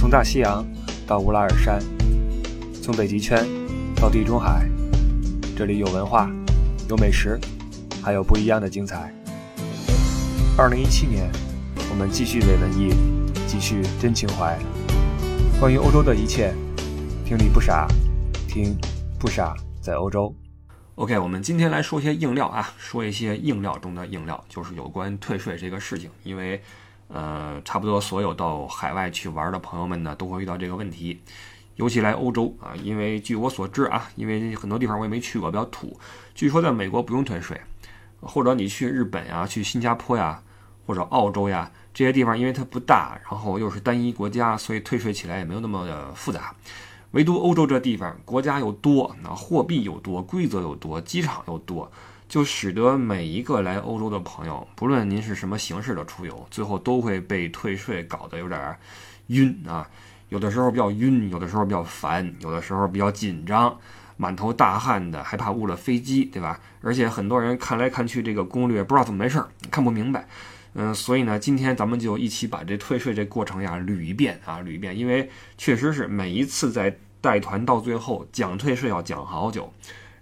从大西洋到乌拉尔山，从北极圈到地中海，这里有文化，有美食，还有不一样的精彩。二零一七年，我们继续伪文艺，继续真情怀。关于欧洲的一切，听你不傻，听不傻在欧洲。OK，我们今天来说些硬料啊，说一些硬料中的硬料，就是有关退税这个事情。因为，呃，差不多所有到海外去玩的朋友们呢，都会遇到这个问题。尤其来欧洲啊，因为据我所知啊，因为很多地方我也没去过，比较土。据说在美国不用退税，或者你去日本呀、去新加坡呀，或者澳洲呀这些地方，因为它不大，然后又是单一国家，所以退税起来也没有那么的复杂。唯独欧洲这地方，国家又多，那货币又多，规则又多，机场又多，就使得每一个来欧洲的朋友，不论您是什么形式的出游，最后都会被退税搞得有点晕啊。有的时候比较晕，有的时候比较烦，有的时候比较紧张，满头大汗的，还怕误了飞机，对吧？而且很多人看来看去这个攻略不知道怎么回事儿，看不明白。嗯，所以呢，今天咱们就一起把这退税这过程呀捋一遍啊，捋一遍，因为确实是每一次在带团到最后讲退税要讲好久，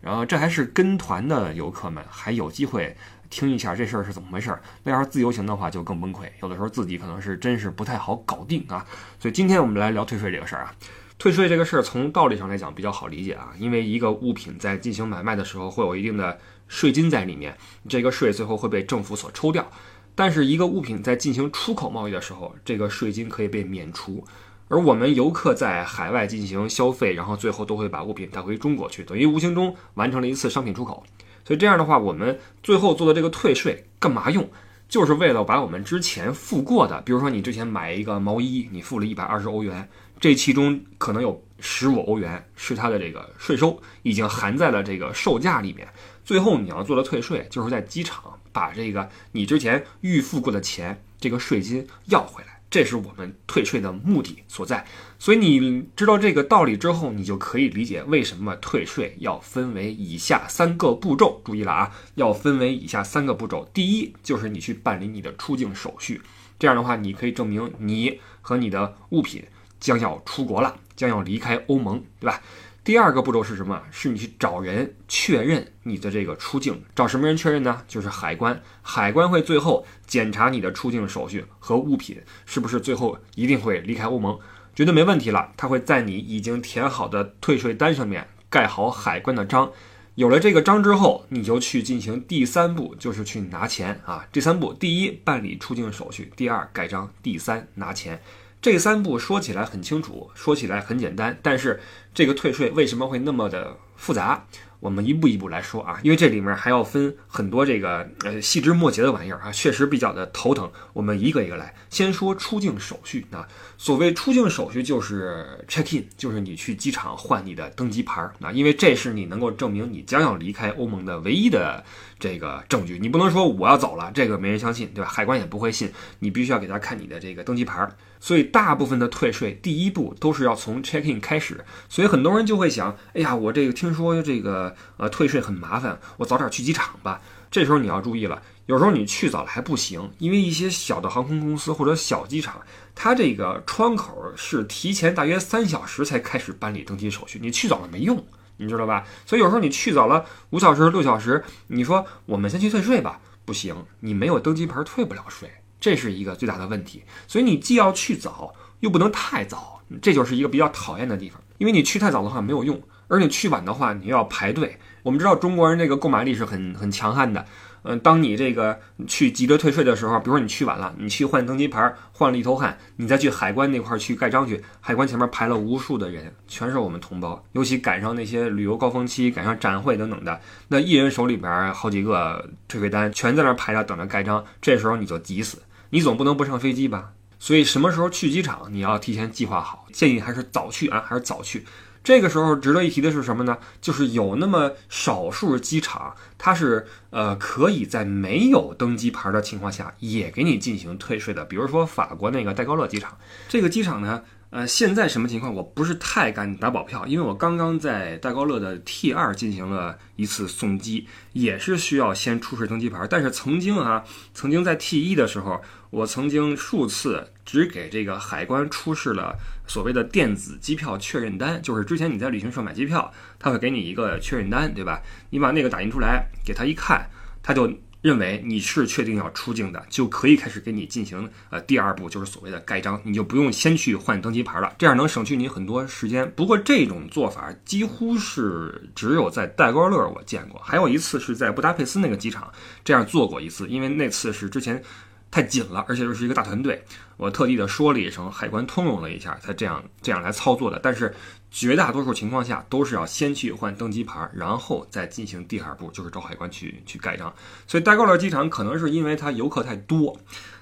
然后这还是跟团的游客们还有机会听一下这事儿是怎么回事儿，那要是自由行的话就更崩溃，有的时候自己可能是真是不太好搞定啊。所以今天我们来聊退税这个事儿啊，退税这个事儿从道理上来讲比较好理解啊，因为一个物品在进行买卖的时候会有一定的税金在里面，这个税最后会被政府所抽掉。但是一个物品在进行出口贸易的时候，这个税金可以被免除，而我们游客在海外进行消费，然后最后都会把物品带回中国去，等于无形中完成了一次商品出口。所以这样的话，我们最后做的这个退税干嘛用？就是为了把我们之前付过的，比如说你之前买一个毛衣，你付了一百二十欧元，这其中可能有十五欧元是它的这个税收，已经含在了这个售价里面。最后你要做的退税，就是在机场。把这个你之前预付过的钱，这个税金要回来，这是我们退税的目的所在。所以你知道这个道理之后，你就可以理解为什么退税要分为以下三个步骤。注意了啊，要分为以下三个步骤。第一，就是你去办理你的出境手续，这样的话，你可以证明你和你的物品将要出国了，将要离开欧盟，对吧？第二个步骤是什么？是你去找人确认你的这个出境，找什么人确认呢？就是海关，海关会最后检查你的出境手续和物品是不是最后一定会离开欧盟，绝对没问题了。他会在你已经填好的退税单上面盖好海关的章，有了这个章之后，你就去进行第三步，就是去拿钱啊。第三步，第一办理出境手续，第二盖章，第三拿钱。这三步说起来很清楚，说起来很简单，但是这个退税为什么会那么的复杂？我们一步一步来说啊，因为这里面还要分很多这个呃细枝末节的玩意儿啊，确实比较的头疼。我们一个一个来，先说出境手续啊。所谓出境手续就是 check in，就是你去机场换你的登机牌儿啊，因为这是你能够证明你将要离开欧盟的唯一的这个证据。你不能说我要走了，这个没人相信，对吧？海关也不会信，你必须要给他看你的这个登机牌儿。所以大部分的退税第一步都是要从 check in 开始。所以很多人就会想，哎呀，我这个听说这个呃退税很麻烦，我早点去机场吧。这时候你要注意了，有时候你去早了还不行，因为一些小的航空公司或者小机场，它这个窗口是提前大约三小时才开始办理登机手续，你去早了没用，你知道吧？所以有时候你去早了五小时、六小时，你说我们先去退税吧，不行，你没有登机牌退不了税，这是一个最大的问题。所以你既要去早，又不能太早，这就是一个比较讨厌的地方。因为你去太早的话没有用，而你去晚的话你又要排队。我们知道中国人这个购买力是很很强悍的，嗯，当你这个去急着退税的时候，比如说你去晚了，你去换登机牌，换了一头汗，你再去海关那块去盖章去，海关前面排了无数的人，全是我们同胞，尤其赶上那些旅游高峰期，赶上展会等等的，那一人手里边好几个退税单，全在那排着等着盖章，这时候你就急死，你总不能不上飞机吧？所以什么时候去机场，你要提前计划好，建议还是早去啊，还是早去。这个时候值得一提的是什么呢？就是有那么少数机场，它是呃可以在没有登机牌的情况下也给你进行退税的。比如说法国那个戴高乐机场，这个机场呢，呃，现在什么情况？我不是太敢打保票，因为我刚刚在戴高乐的 T 二进行了一次送机，也是需要先出示登机牌。但是曾经啊，曾经在 T 一的时候，我曾经数次只给这个海关出示了所谓的电子机票确认单，就是之前你在旅行社买机票，他会给你一个确认单，对吧？你把那个打印出来给他一看，他就。认为你是确定要出境的，就可以开始给你进行呃第二步，就是所谓的盖章，你就不用先去换登机牌了，这样能省去你很多时间。不过这种做法几乎是只有在戴高乐我见过，还有一次是在布达佩斯那个机场这样做过一次，因为那次是之前。太紧了，而且又是一个大团队，我特地的说了一声，海关通融了一下，才这样这样来操作的。但是绝大多数情况下都是要先去换登机牌，然后再进行第二步，就是找海关去去盖章。所以戴高乐机场可能是因为它游客太多。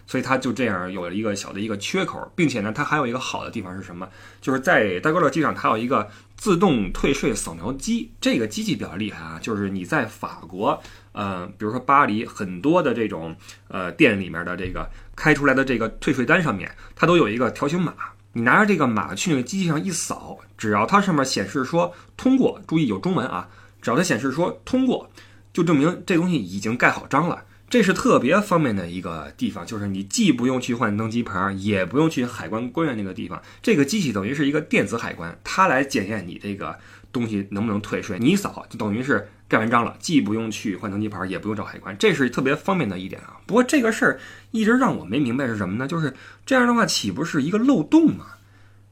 所以它就这样有了一个小的一个缺口，并且呢，它还有一个好的地方是什么？就是在戴高乐机场，它有一个自动退税扫描机。这个机器比较厉害啊，就是你在法国，呃，比如说巴黎很多的这种呃店里面的这个开出来的这个退税单上面，它都有一个条形码。你拿着这个码去那个机器上一扫，只要它上面显示说通过，注意有中文啊，只要它显示说通过，就证明这东西已经盖好章了。这是特别方便的一个地方，就是你既不用去换登机牌，也不用去海关官员那个地方。这个机器等于是一个电子海关，它来检验你这个东西能不能退税。你扫就等于是盖完章了，既不用去换登机牌，也不用找海关，这是特别方便的一点啊。不过这个事儿一直让我没明白是什么呢？就是这样的话，岂不是一个漏洞吗？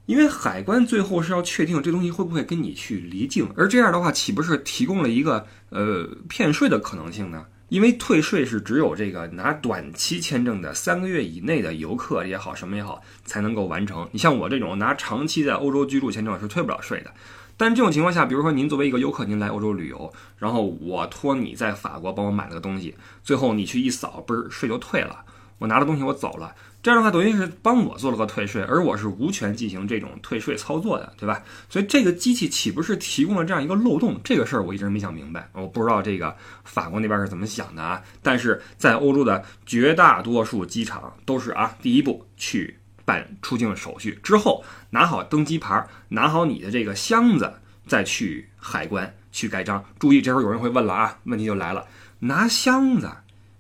因为海关最后是要确定这东西会不会跟你去离境，而这样的话，岂不是提供了一个呃骗税的可能性呢？因为退税是只有这个拿短期签证的三个月以内的游客也好，什么也好，才能够完成。你像我这种拿长期在欧洲居住签证是退不了税的。但这种情况下，比如说您作为一个游客，您来欧洲旅游，然后我托你在法国帮我买了个东西，最后你去一扫，嘣，税就退了。我拿了东西我走了，这样的话等于是帮我做了个退税，而我是无权进行这种退税操作的，对吧？所以这个机器岂不是提供了这样一个漏洞？这个事儿我一直没想明白，我不知道这个法国那边是怎么想的啊。但是在欧洲的绝大多数机场都是啊，第一步去办出境手续，之后拿好登机牌，拿好你的这个箱子，再去海关去盖章。注意，这时候有人会问了啊，问题就来了，拿箱子。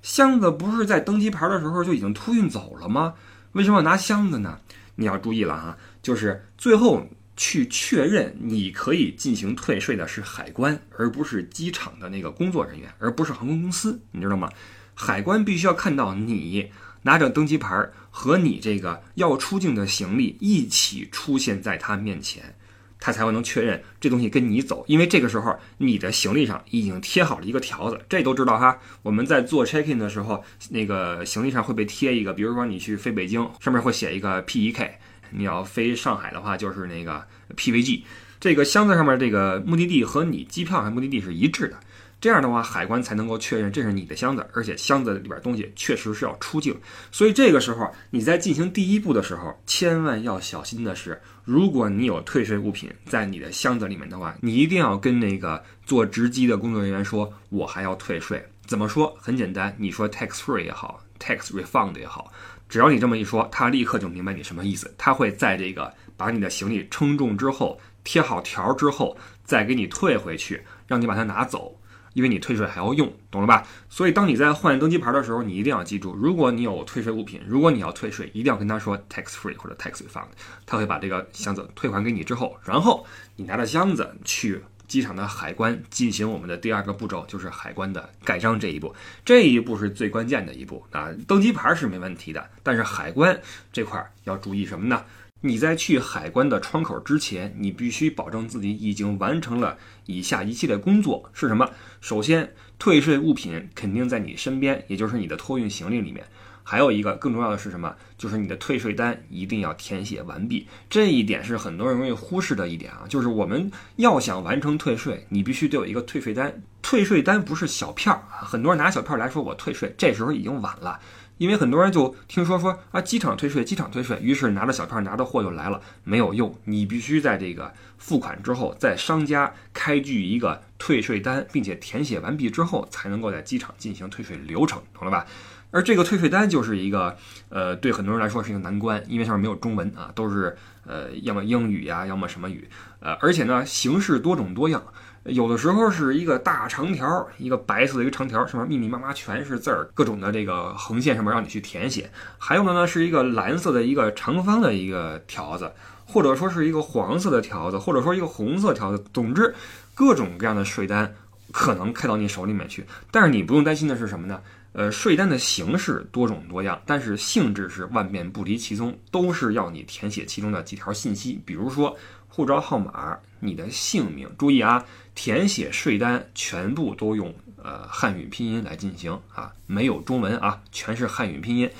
箱子不是在登机牌的时候就已经托运走了吗？为什么要拿箱子呢？你要注意了哈，就是最后去确认你可以进行退税的是海关，而不是机场的那个工作人员，而不是航空公司，你知道吗？海关必须要看到你拿着登机牌儿和你这个要出境的行李一起出现在他面前。他才会能确认这东西跟你走，因为这个时候你的行李上已经贴好了一个条子，这都知道哈。我们在做 check in 的时候，那个行李上会被贴一个，比如说你去飞北京，上面会写一个 P E K；你要飞上海的话，就是那个 P V G。这个箱子上面这个目的地和你机票上目的地是一致的。这样的话，海关才能够确认这是你的箱子，而且箱子里边东西确实是要出境。所以这个时候你在进行第一步的时候，千万要小心的是，如果你有退税物品在你的箱子里面的话，你一定要跟那个做值机的工作人员说，我还要退税。怎么说？很简单，你说 tax free 也好，tax refund 也好，只要你这么一说，他立刻就明白你什么意思。他会在这个把你的行李称重之后，贴好条之后，再给你退回去，让你把它拿走。因为你退税还要用，懂了吧？所以当你在换登机牌的时候，你一定要记住，如果你有退税物品，如果你要退税，一定要跟他说 tax free 或者 tax refund，他会把这个箱子退还给你之后，然后你拿着箱子去机场的海关进行我们的第二个步骤，就是海关的盖章这一步。这一步是最关键的一步啊！登机牌是没问题的，但是海关这块要注意什么呢？你在去海关的窗口之前，你必须保证自己已经完成了以下一系列工作是什么？首先，退税物品肯定在你身边，也就是你的托运行李里面。还有一个更重要的是什么？就是你的退税单一定要填写完毕。这一点是很多人容易忽视的一点啊，就是我们要想完成退税，你必须得有一个退税单。退税单不是小票啊，很多人拿小票来说我退税，这时候已经晚了。因为很多人就听说说啊，机场退税，机场退税，于是拿着小票拿着货就来了，没有用。你必须在这个付款之后，在商家开具一个退税单，并且填写完毕之后，才能够在机场进行退税流程，懂了吧？而这个退税单就是一个，呃，对很多人来说是一个难关，因为上面没有中文啊，都是呃，要么英语呀，要么什么语，呃，而且呢，形式多种多样，有的时候是一个大长条，一个白色的一个长条，上面密密麻麻全是字儿，各种的这个横线上面让你去填写；还有的呢是一个蓝色的一个长方的一个条子，或者说是一个黄色的条子，或者说一个红色条子，总之各种各样的税单可能开到你手里面去，但是你不用担心的是什么呢？呃，税单的形式多种多样，但是性质是万变不离其宗，都是要你填写其中的几条信息，比如说护照号码、你的姓名。注意啊，填写税单全部都用呃汉语拼音来进行啊，没有中文啊，全是汉语拼音。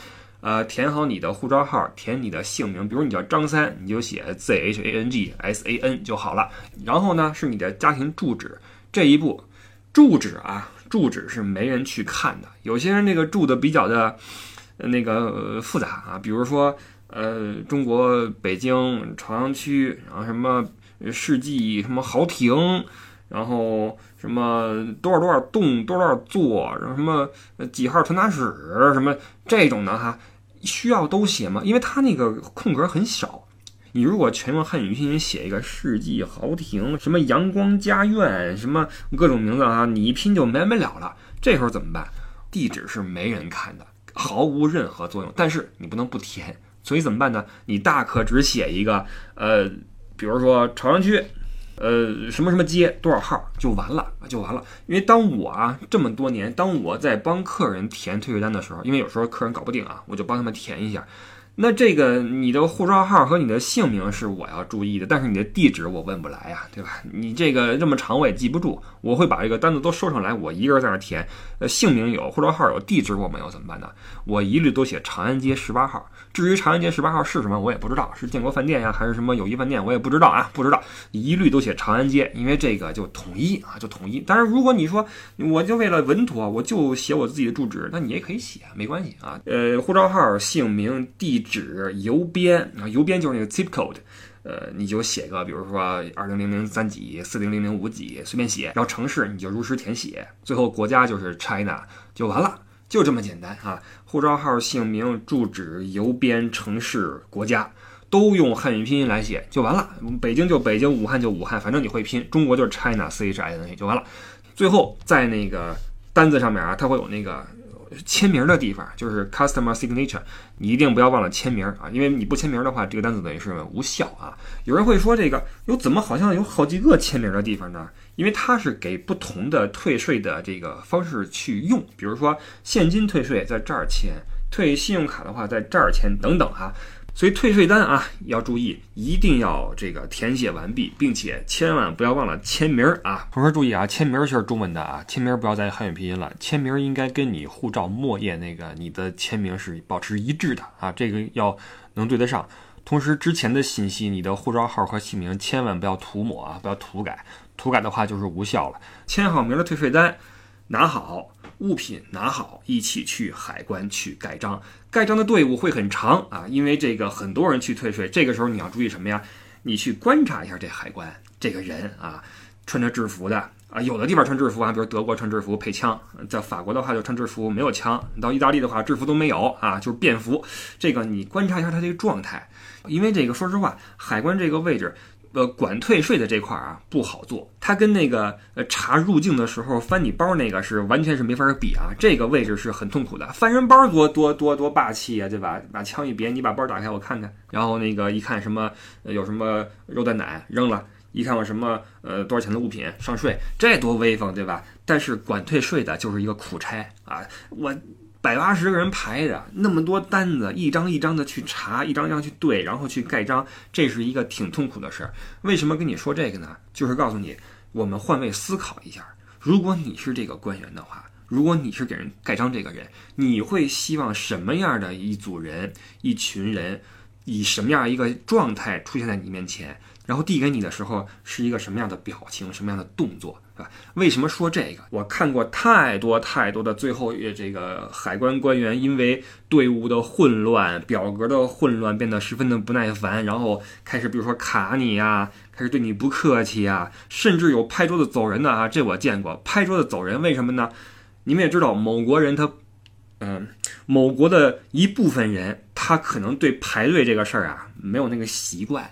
呃，填好你的护照号，填你的姓名，比如你叫张三，你就写 Z H A N G S A N 就好了。然后呢，是你的家庭住址，这一步，住址啊。住址是没人去看的，有些人那个住的比较的，那个复杂啊，比如说，呃，中国北京朝阳区，然后什么世纪什么豪庭，然后什么多少多少栋多少座，然后什么几号传达室什么这种的哈，需要都写吗？因为它那个空格很少。你如果全用汉语拼音写一个世纪豪庭，什么阳光家苑，什么各种名字啊，你一拼就没完了了。这时候怎么办？地址是没人看的，毫无任何作用。但是你不能不填，所以怎么办呢？你大可只写一个，呃，比如说朝阳区，呃，什么什么街多少号就完了，就完了。因为当我啊这么多年，当我在帮客人填退税单的时候，因为有时候客人搞不定啊，我就帮他们填一下。那这个你的护照号和你的姓名是我要注意的，但是你的地址我问不来呀，对吧？你这个这么长我也记不住，我会把这个单子都收上来，我一个人在那填。呃，姓名有，护照号有，地址我没有怎么办呢？我一律都写长安街十八号。至于长安街十八号是什么，我也不知道，是建国饭店呀，还是什么友谊饭店，我也不知道啊，不知道。一律都写长安街，因为这个就统一啊，就统一。但是如果你说我就为了稳妥，我就写我自己的住址，那你也可以写，没关系啊。呃，护照号、姓名、地址、邮编啊，邮编就是那个 zip code，呃，你就写个，比如说二零零零三几、四零零零五几，随便写。然后城市你就如实填写，最后国家就是 China 就完了。就这么简单啊！护照号、姓名、住址、邮编、城市、国家，都用汉语拼音来写就完了。北京就北京，武汉就武汉，反正你会拼。中国就是 China C H I N A 就完了。最后在那个单子上面啊，它会有那个。签名的地方就是 customer signature，你一定不要忘了签名啊，因为你不签名的话，这个单子等于是无效啊。有人会说这个有怎么好像有好几个签名的地方呢？因为它是给不同的退税的这个方式去用，比如说现金退税在这儿签，退信用卡的话在这儿签等等哈。所以退税单啊，要注意，一定要这个填写完毕，并且千万不要忘了签名啊！同时注意啊，签名是中文的啊，签名不要再汉语拼音了，签名应该跟你护照末页那个你的签名是保持一致的啊，这个要能对得上。同时之前的信息，你的护照号和姓名千万不要涂抹啊，不要涂改，涂改的话就是无效了。签好名的退税单拿好。物品拿好，一起去海关去盖章。盖章的队伍会很长啊，因为这个很多人去退税。这个时候你要注意什么呀？你去观察一下这海关这个人啊，穿着制服的啊，有的地方穿制服啊，比如德国穿制服配枪，在法国的话就穿制服没有枪。到意大利的话制服都没有啊，就是便服。这个你观察一下他这个状态，因为这个说实话，海关这个位置。呃，管退税的这块啊不好做，它跟那个呃查入境的时候翻你包那个是完全是没法比啊。这个位置是很痛苦的，翻人包多多多多霸气啊，对吧？把枪一别，你把包打开我看看，然后那个一看什么有什么肉蛋奶扔了，一看我什么呃多少钱的物品上税，这多威风，对吧？但是管退税的就是一个苦差啊，我。百八十个人排着，那么多单子，一张一张的去查，一张一张去对，然后去盖章，这是一个挺痛苦的事儿。为什么跟你说这个呢？就是告诉你，我们换位思考一下，如果你是这个官员的话，如果你是给人盖章这个人，你会希望什么样的一组人、一群人，以什么样一个状态出现在你面前？然后递给你的时候是一个什么样的表情，什么样的动作，是吧？为什么说这个？我看过太多太多的最后这个海关官员因为队伍的混乱、表格的混乱，变得十分的不耐烦，然后开始比如说卡你呀，开始对你不客气呀，甚至有拍桌子走人的啊，这我见过，拍桌子走人，为什么呢？你们也知道，某国人他。嗯，某国的一部分人，他可能对排队这个事儿啊没有那个习惯，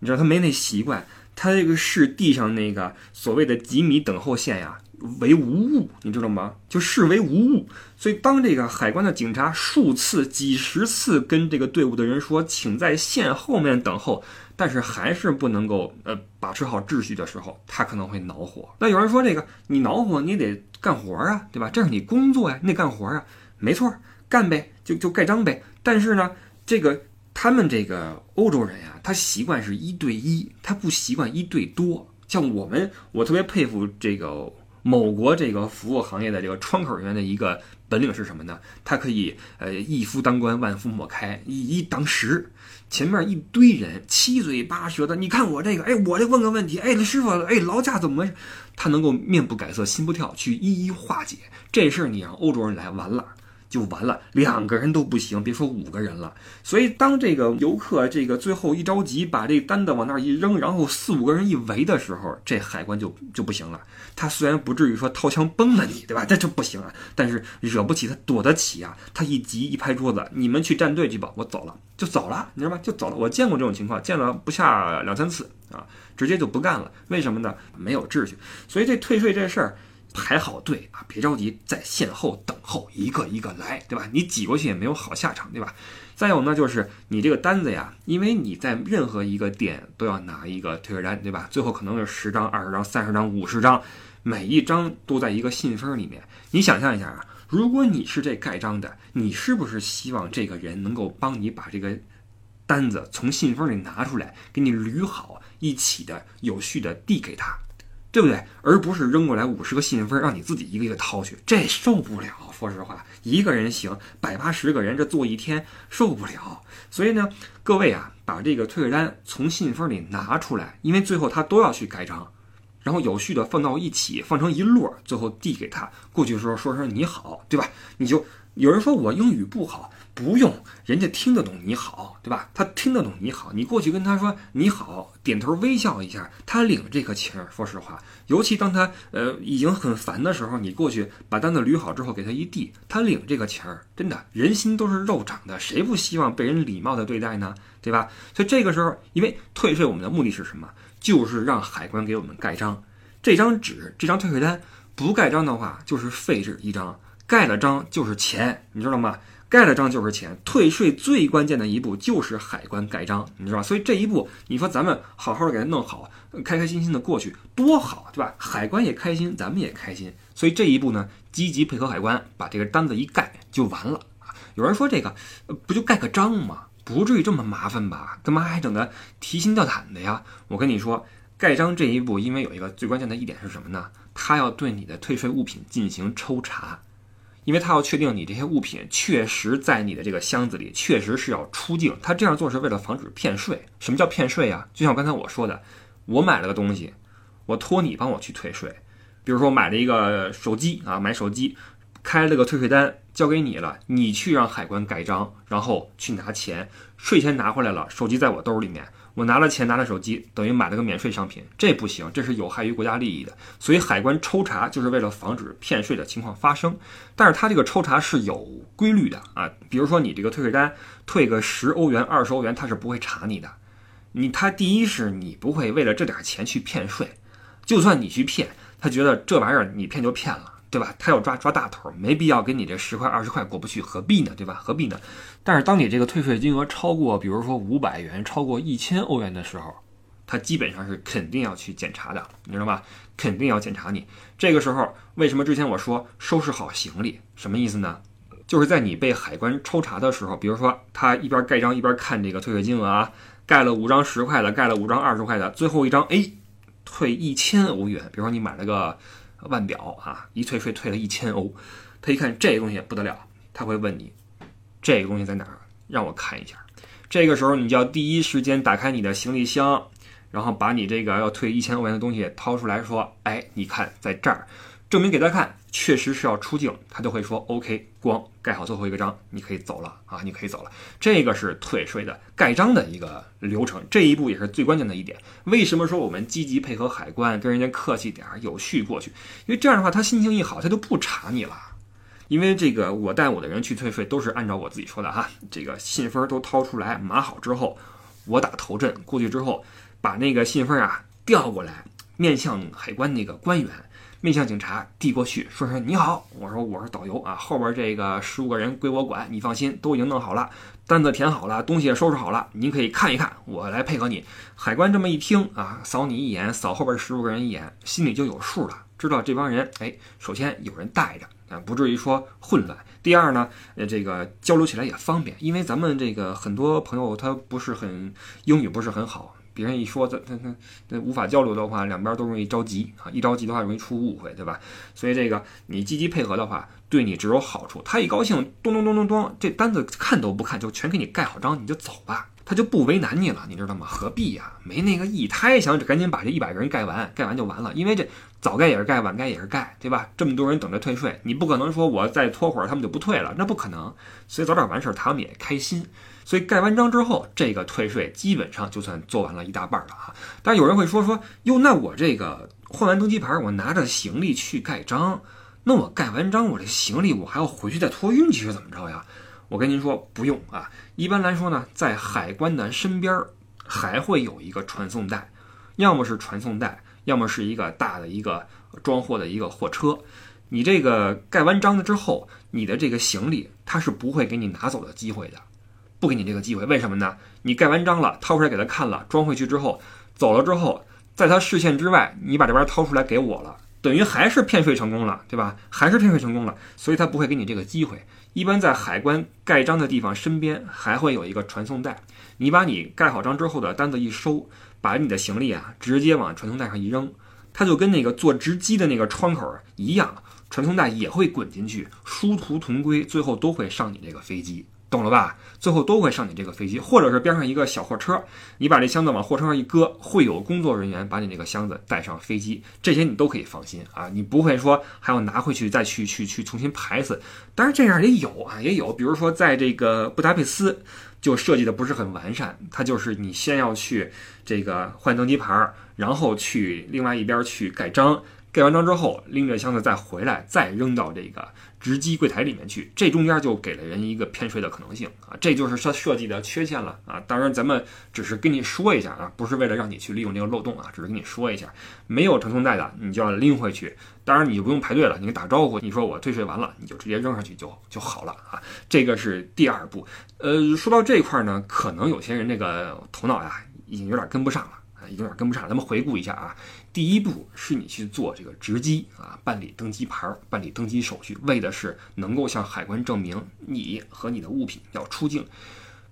你知道他没那习惯，他这个视地上那个所谓的几米等候线呀为无物，你知道吗？就视为无物。所以当这个海关的警察数次、几十次跟这个队伍的人说，请在线后面等候。但是还是不能够呃把持好秩序的时候，他可能会恼火。那有人说这个你恼火，你得干活啊，对吧？这是你工作呀，你得干活啊，没错，干呗，就就盖章呗。但是呢，这个他们这个欧洲人呀，他习惯是一对一，他不习惯一对多。像我们，我特别佩服这个某国这个服务行业的这个窗口人员的一个本领是什么呢？他可以呃一夫当关，万夫莫开，一一当十。前面一堆人七嘴八舌的，你看我这个，哎，我这问个问题，哎，师傅，哎，劳驾怎么回事？他能够面不改色心不跳，去一一化解这事儿。你让欧洲人来，完了。就完了，两个人都不行，别说五个人了。所以当这个游客这个最后一着急，把这单子往那儿一扔，然后四五个人一围的时候，这海关就就不行了。他虽然不至于说掏枪崩了你，对吧？这这不行啊，但是惹不起，他躲得起啊。他一急一拍桌子，你们去站队去吧，我走了，就走了，你知道吗？就走了。我见过这种情况，见了不下两三次啊，直接就不干了。为什么呢？没有秩序。所以这退税这事儿。排好队啊，别着急，在线后等候，一个一个来，对吧？你挤过去也没有好下场，对吧？再有呢，就是你这个单子呀，因为你在任何一个店都要拿一个退税单，对吧？最后可能是十张、二十张、三十张、五十张，每一张都在一个信封里面。你想象一下啊，如果你是这盖章的，你是不是希望这个人能够帮你把这个单子从信封里拿出来，给你捋好，一起的有序的递给他？对不对？而不是扔过来五十个信封，让你自己一个一个掏去，这受不了。说实话，一个人行，百八十个人这做一天受不了。所以呢，各位啊，把这个退税单从信封里拿出来，因为最后他都要去盖章，然后有序的放到一起，放成一摞，最后递给他。过去的时候说声你好，对吧？你就有人说我英语不好。不用，人家听得懂你好，对吧？他听得懂你好，你过去跟他说你好，点头微笑一下，他领这个情儿。说实话，尤其当他呃已经很烦的时候，你过去把单子捋好之后给他一递，他领这个情儿，真的人心都是肉长的，谁不希望被人礼貌的对待呢？对吧？所以这个时候，因为退税，我们的目的是什么？就是让海关给我们盖章。这张纸，这张退税单不盖章的话，就是废纸一张；盖了章就是钱，你知道吗？盖了章就是钱，退税最关键的一步就是海关盖章，你知道吧？所以这一步，你说咱们好好的给它弄好，开开心心的过去多好，对吧？海关也开心，咱们也开心。所以这一步呢，积极配合海关，把这个单子一盖就完了！有人说这个不就盖个章吗？不至于这么麻烦吧？干嘛还整得提心吊胆的呀？我跟你说，盖章这一步，因为有一个最关键的一点是什么呢？他要对你的退税物品进行抽查。因为他要确定你这些物品确实在你的这个箱子里，确实是要出境。他这样做是为了防止骗税。什么叫骗税呀？就像刚才我说的，我买了个东西，我托你帮我去退税。比如说我买了一个手机啊，买手机，开了个退税单交给你了，你去让海关盖章，然后去拿钱，税钱拿回来了，手机在我兜里面。我拿了钱，拿了手机，等于买了个免税商品，这不行，这是有害于国家利益的。所以海关抽查就是为了防止骗税的情况发生。但是他这个抽查是有规律的啊，比如说你这个退税单退个十欧元、二十欧元，他是不会查你的。你他第一是你不会为了这点钱去骗税，就算你去骗，他觉得这玩意儿你骗就骗了。对吧？他要抓抓大头，没必要跟你这十块二十块过不去，何必呢？对吧？何必呢？但是当你这个退税金额超过，比如说五百元，超过一千欧元的时候，他基本上是肯定要去检查的，你知道吧？肯定要检查你。这个时候，为什么之前我说收拾好行李？什么意思呢？就是在你被海关抽查的时候，比如说他一边盖章一边看这个退税金额啊，盖了五张十块的，盖了五张二十块的，最后一张哎，退一千欧元。比如说你买了个。腕表啊，一退税退了一千欧，他一看这东西不得了，他会问你，这个东西在哪儿？让我看一下。这个时候你就要第一时间打开你的行李箱，然后把你这个要退一千欧元的东西掏出来说，哎，你看在这儿。证明给他看，确实是要出境，他就会说 OK，光盖好最后一个章，你可以走了啊，你可以走了。这个是退税的盖章的一个流程，这一步也是最关键的一点。为什么说我们积极配合海关，跟人家客气点儿，有序过去？因为这样的话，他心情一好，他就不查你了。因为这个我带我的人去退税都是按照我自己说的哈，这个信封都掏出来码好之后，我打头阵过去之后，把那个信封啊调过来，面向海关那个官员。面向警察递过去，说声你好，我说我是导游啊，后边这个十五个人归我管，你放心，都已经弄好了，单子填好了，东西也收拾好了，您可以看一看，我来配合你。海关这么一听啊，扫你一眼，扫后边十五个人一眼，心里就有数了，知道这帮人，哎，首先有人带着啊，不至于说混乱。第二呢，呃，这个交流起来也方便，因为咱们这个很多朋友他不是很英语不是很好。别人一说他他他那无法交流的话，两边都容易着急啊！一着急的话，容易出误会，对吧？所以这个你积极配合的话，对你只有好处。他一高兴，咚咚咚咚咚，这单子看都不看，就全给你盖好章，你就走吧，他就不为难你了，你知道吗？何必呀？没那个意，他也想赶紧把这一百个人盖完，盖完就完了。因为这早盖也是盖，晚盖也是盖，对吧？这么多人等着退税，你不可能说我再拖会儿他们就不退了，那不可能。所以早点完事儿，他们也开心。所以盖完章之后，这个退税基本上就算做完了一大半了啊。但有人会说说，哟，那我这个换完登机牌，我拿着行李去盖章，那我盖完章，我这行李我还要回去再托运，其实怎么着呀？我跟您说，不用啊。一般来说呢，在海关的身边还会有一个传送带，要么是传送带，要么是一个大的一个装货的一个货车。你这个盖完章了之后，你的这个行李它是不会给你拿走的机会的。不给你这个机会，为什么呢？你盖完章了，掏出来给他看了，装回去之后，走了之后，在他视线之外，你把这边掏出来给我了，等于还是骗税成功了，对吧？还是骗税成功了，所以他不会给你这个机会。一般在海关盖章的地方身边还会有一个传送带，你把你盖好章之后的单子一收，把你的行李啊直接往传送带上一扔，它就跟那个坐值机的那个窗口一样，传送带也会滚进去，殊途同归，最后都会上你这个飞机。懂了吧？最后都会上你这个飞机，或者是边上一个小货车，你把这箱子往货车上一搁，会有工作人员把你这个箱子带上飞机，这些你都可以放心啊，你不会说还要拿回去再去去去重新排次。当然这样也有啊，也有，比如说在这个布达佩斯就设计的不是很完善，它就是你先要去这个换登机牌，然后去另外一边去盖章。盖完章之后，拎着箱子再回来，再扔到这个值机柜台里面去，这中间就给了人一个骗税的可能性啊，这就是它设计的缺陷了啊。当然，咱们只是跟你说一下啊，不是为了让你去利用这个漏洞啊，只是跟你说一下，没有传送带的，你就要拎回去。当然，你就不用排队了，你打招呼，你说我退税完了，你就直接扔上去就就好了啊。这个是第二步。呃，说到这块儿呢，可能有些人这个头脑呀，已经有点跟不上了啊，已经。有点跟不上，咱们回顾一下啊。第一步是你去做这个值机啊，办理登机牌，办理登机手续，为的是能够向海关证明你和你的物品要出境。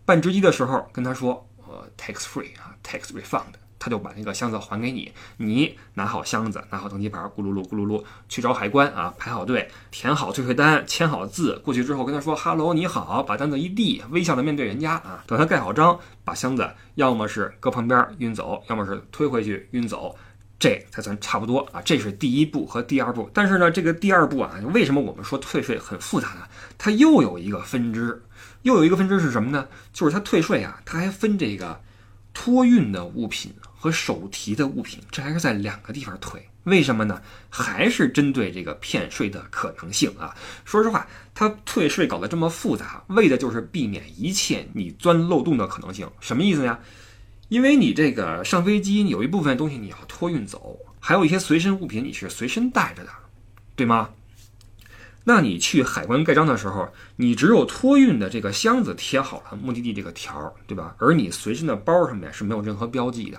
办值机的时候跟他说，呃，tax free 啊，tax refund，他就把那个箱子还给你。你拿好箱子，拿好登机牌，咕噜噜咕噜噜去找海关啊，排好队，填好退税单，签好字，过去之后跟他说哈喽，你好，把单子一递，微笑的面对人家啊。等他盖好章，把箱子要么是搁旁边运走，要么是推回去运走，这才算差不多啊。这是第一步和第二步。但是呢，这个第二步啊，为什么我们说退税很复杂呢？它又有一个分支，又有一个分支是什么呢？就是它退税啊，它还分这个托运的物品。和手提的物品，这还是在两个地方退，为什么呢？还是针对这个骗税的可能性啊。说实话，他退税搞得这么复杂，为的就是避免一切你钻漏洞的可能性。什么意思呀？因为你这个上飞机有一部分东西你要托运走，还有一些随身物品你是随身带着的，对吗？那你去海关盖章的时候，你只有托运的这个箱子贴好了目的地这个条，对吧？而你随身的包上面是没有任何标记的，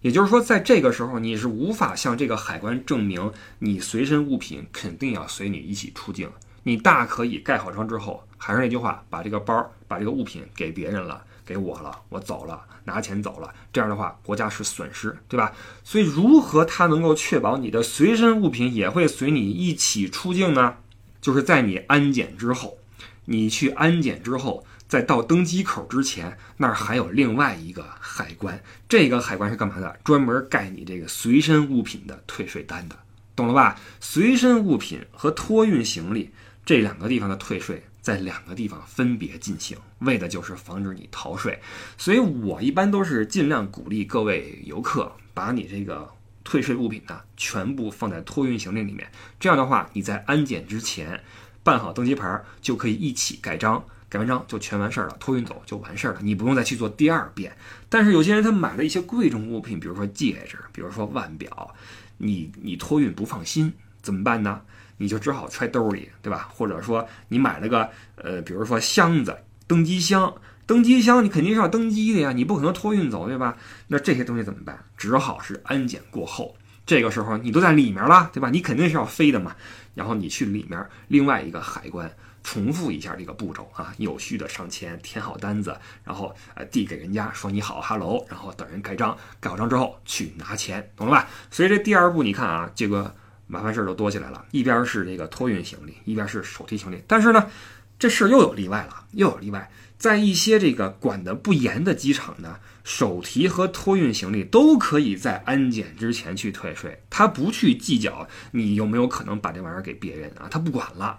也就是说，在这个时候你是无法向这个海关证明你随身物品肯定要随你一起出境。你大可以盖好章之后，还是那句话，把这个包、把这个物品给别人了，给我了，我走了，拿钱走了。这样的话，国家是损失，对吧？所以，如何它能够确保你的随身物品也会随你一起出境呢？就是在你安检之后，你去安检之后，在到登机口之前，那儿还有另外一个海关。这个海关是干嘛的？专门盖你这个随身物品的退税单的，懂了吧？随身物品和托运行李这两个地方的退税，在两个地方分别进行，为的就是防止你逃税。所以我一般都是尽量鼓励各位游客把你这个。退税物品呢，全部放在托运行李里面。这样的话，你在安检之前，办好登机牌就可以一起盖章，盖完章就全完事儿了，托运走就完事儿了，你不用再去做第二遍。但是有些人他买了一些贵重物品，比如说戒指，比如说腕表，你你托运不放心怎么办呢？你就只好揣兜里，对吧？或者说你买了个呃，比如说箱子，登机箱，登机箱你肯定是要登机的呀，你不可能托运走，对吧？那这些东西怎么办？只好是安检过后，这个时候你都在里面了，对吧？你肯定是要飞的嘛，然后你去里面另外一个海关重复一下这个步骤啊，有序的上前，填好单子，然后呃递给人家说你好哈喽，然后等人盖章，盖好章之后去拿钱，懂了吧？所以这第二步你看啊，这个。麻烦事儿就多起来了，一边是这个托运行李，一边是手提行李。但是呢，这事儿又有例外了，又有例外。在一些这个管得不严的机场呢，手提和托运行李都可以在安检之前去退税，他不去计较你有没有可能把这玩意儿给别人啊，他不管了。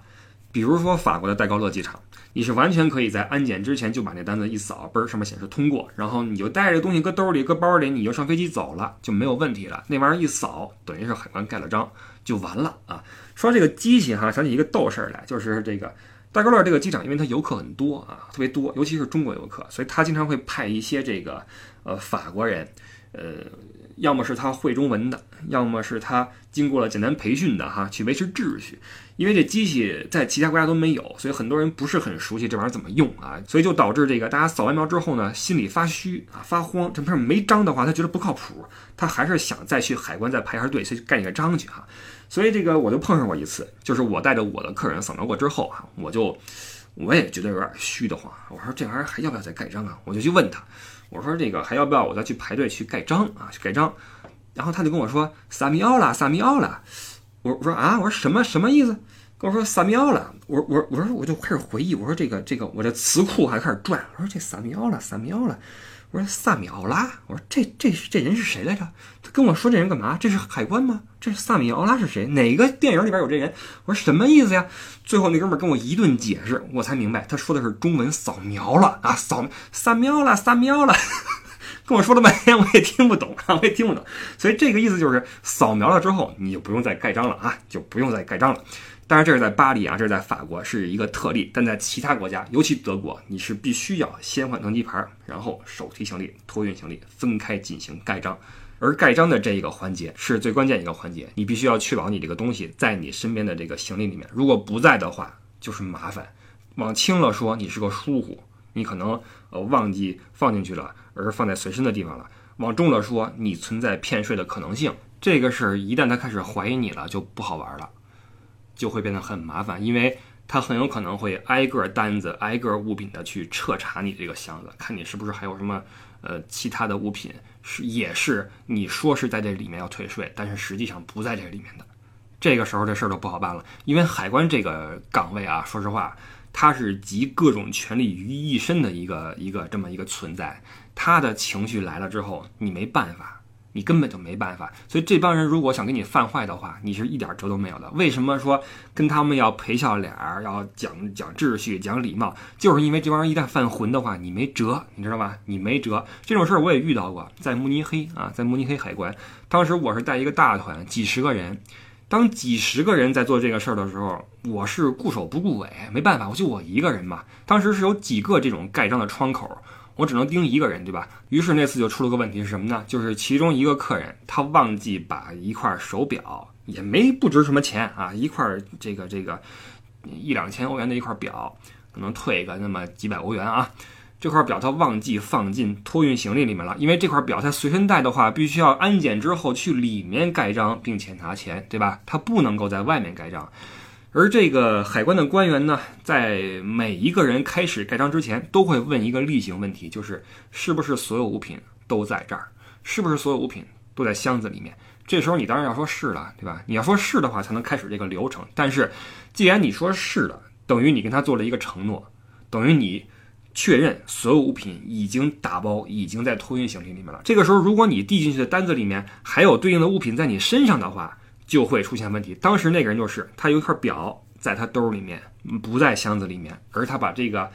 比如说法国的戴高乐机场，你是完全可以在安检之前就把那单子一扫，嘣儿上面显示通过，然后你就带着东西搁兜里、搁包里，你就上飞机走了，就没有问题了。那玩意儿一扫，等于是海关盖了章。就完了啊！说这个机器哈，想起一个逗事儿来，就是这个戴高乐这个机场，因为它游客很多啊，特别多，尤其是中国游客，所以他经常会派一些这个呃法国人，呃，要么是他会中文的，要么是他经过了简单培训的哈，去维持秩序。因为这机器在其他国家都没有，所以很多人不是很熟悉这玩意儿怎么用啊，所以就导致这个大家扫完描之后呢，心里发虚啊，发慌。这不是没章的话，他觉得不靠谱，他还是想再去海关再排下队，去盖一个章去哈。所以这个我就碰上过一次，就是我带着我的客人扫描过之后啊，我就我也觉得有点虚的慌。我说这玩意儿还要不要再盖章啊？我就去问他，我说这个还要不要我再去排队去盖章啊？去盖章。然后他就跟我说萨米奥拉，萨米奥拉。我我说啊，我说什么什么意思？跟我说萨米奥拉。我我我说我就开始回忆，我说这个这个我这词库还开始转。我说这萨米奥拉，萨米奥拉。我说萨米奥拉，我说这这这人是谁来着？他跟我说这人干嘛？这是海关吗？这是萨米奥拉是谁？哪个电影里边有这人？我说什么意思呀？最后那哥们跟我一顿解释，我才明白他说的是中文扫描了啊，扫萨米奥拉，萨米奥拉，跟我说了半天我也听不懂啊，我也听不懂。所以这个意思就是扫描了之后你就不用再盖章了啊，就不用再盖章了。当然，这是在巴黎啊，这是在法国是一个特例，但在其他国家，尤其德国，你是必须要先换登机牌，然后手提行李、托运行李分开进行盖章。而盖章的这一个环节是最关键一个环节，你必须要确保你这个东西在你身边的这个行李里面，如果不在的话，就是麻烦。往轻了说，你是个疏忽，你可能呃忘记放进去了，而是放在随身的地方了；往重了说，你存在骗税的可能性。这个事儿一旦他开始怀疑你了，就不好玩了。就会变得很麻烦，因为他很有可能会挨个单子、挨个物品的去彻查你这个箱子，看你是不是还有什么呃其他的物品是也是你说是在这里面要退税，但是实际上不在这里面的。这个时候这事儿就不好办了，因为海关这个岗位啊，说实话，它是集各种权利于一身的一个一个这么一个存在，他的情绪来了之后，你没办法。你根本就没办法，所以这帮人如果想给你犯坏的话，你是一点辙都没有的。为什么说跟他们要赔笑脸儿，要讲讲秩序、讲礼貌？就是因为这帮人一旦犯浑的话，你没辙，你知道吧？你没辙。这种事儿我也遇到过，在慕尼黑啊，在慕尼黑海关，当时我是带一个大团，几十个人。当几十个人在做这个事儿的时候，我是顾首不顾尾，没办法，我就我一个人嘛。当时是有几个这种盖章的窗口。我只能盯一个人，对吧？于是那次就出了个问题是什么呢？就是其中一个客人他忘记把一块手表，也没不值什么钱啊，一块这个这个一两千欧元的一块表，可能退个那么几百欧元啊。这块表他忘记放进托运行李里面了，因为这块表他随身带的话，必须要安检之后去里面盖章，并且拿钱，对吧？他不能够在外面盖章。而这个海关的官员呢，在每一个人开始盖章之前，都会问一个例行问题，就是是不是所有物品都在这儿？是不是所有物品都在箱子里面？这时候你当然要说是了，对吧？你要说是的话，才能开始这个流程。但是，既然你说是了，等于你跟他做了一个承诺，等于你确认所有物品已经打包，已经在托运行李里面了。这个时候，如果你递进去的单子里面还有对应的物品在你身上的话，就会出现问题。当时那个人就是，他有一块表在他兜里面，不在箱子里面，而他把这个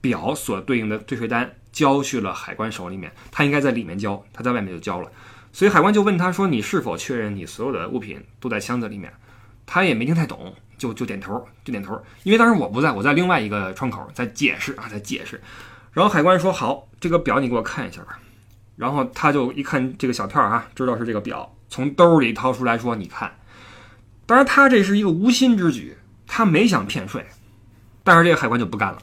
表所对应的退税单交去了海关手里面。他应该在里面交，他在外面就交了。所以海关就问他说：“你是否确认你所有的物品都在箱子里面？”他也没听太懂，就就点头，就点头。因为当时我不在，我在另外一个窗口在解释啊，在解释。然后海关说：“好，这个表你给我看一下吧。”然后他就一看这个小票啊，知道是这个表，从兜里掏出来说：“你看。”当然，他这是一个无心之举，他没想骗税。但是这个海关就不干了，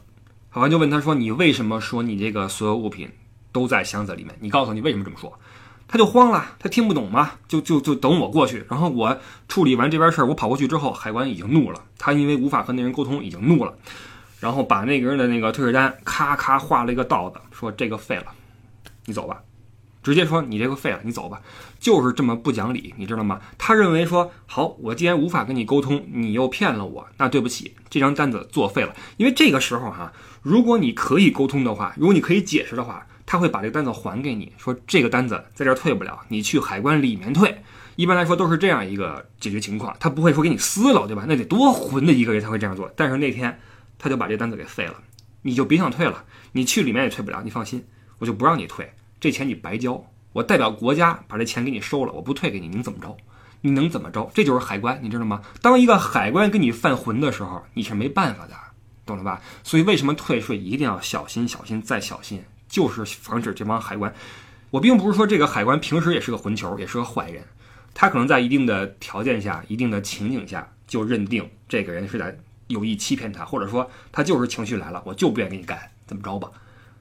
海关就问他说：“你为什么说你这个所有物品都在箱子里面？你告诉你为什么这么说？”他就慌了，他听不懂嘛，就就就等我过去，然后我处理完这边事儿，我跑过去之后，海关已经怒了，他因为无法和那人沟通，已经怒了，然后把那个人的那个退税单咔咔画了一个道子，说这个废了，你走吧，直接说你这个废了，你走吧，就是这么不讲理，你知道吗？他认为说好，我既然无法跟你沟通，你又骗了我，那对不起，这张单子作废了，因为这个时候哈，如果你可以沟通的话，如果你可以解释的话。他会把这个单子还给你，说这个单子在这儿退不了，你去海关里面退。一般来说都是这样一个解决情况，他不会说给你撕了，对吧？那得多混的一个人才会这样做。但是那天他就把这单子给废了，你就别想退了，你去里面也退不了，你放心，我就不让你退，这钱你白交，我代表国家把这钱给你收了，我不退给你，你怎么着？你能怎么着？这就是海关，你知道吗？当一个海关跟你犯浑的时候，你是没办法的，懂了吧？所以为什么退税一定要小心、小心再小心？就是防止这帮海关。我并不是说这个海关平时也是个混球，也是个坏人。他可能在一定的条件下、一定的情景下，就认定这个人是在有意欺骗他，或者说他就是情绪来了，我就不愿意给你干，怎么着吧，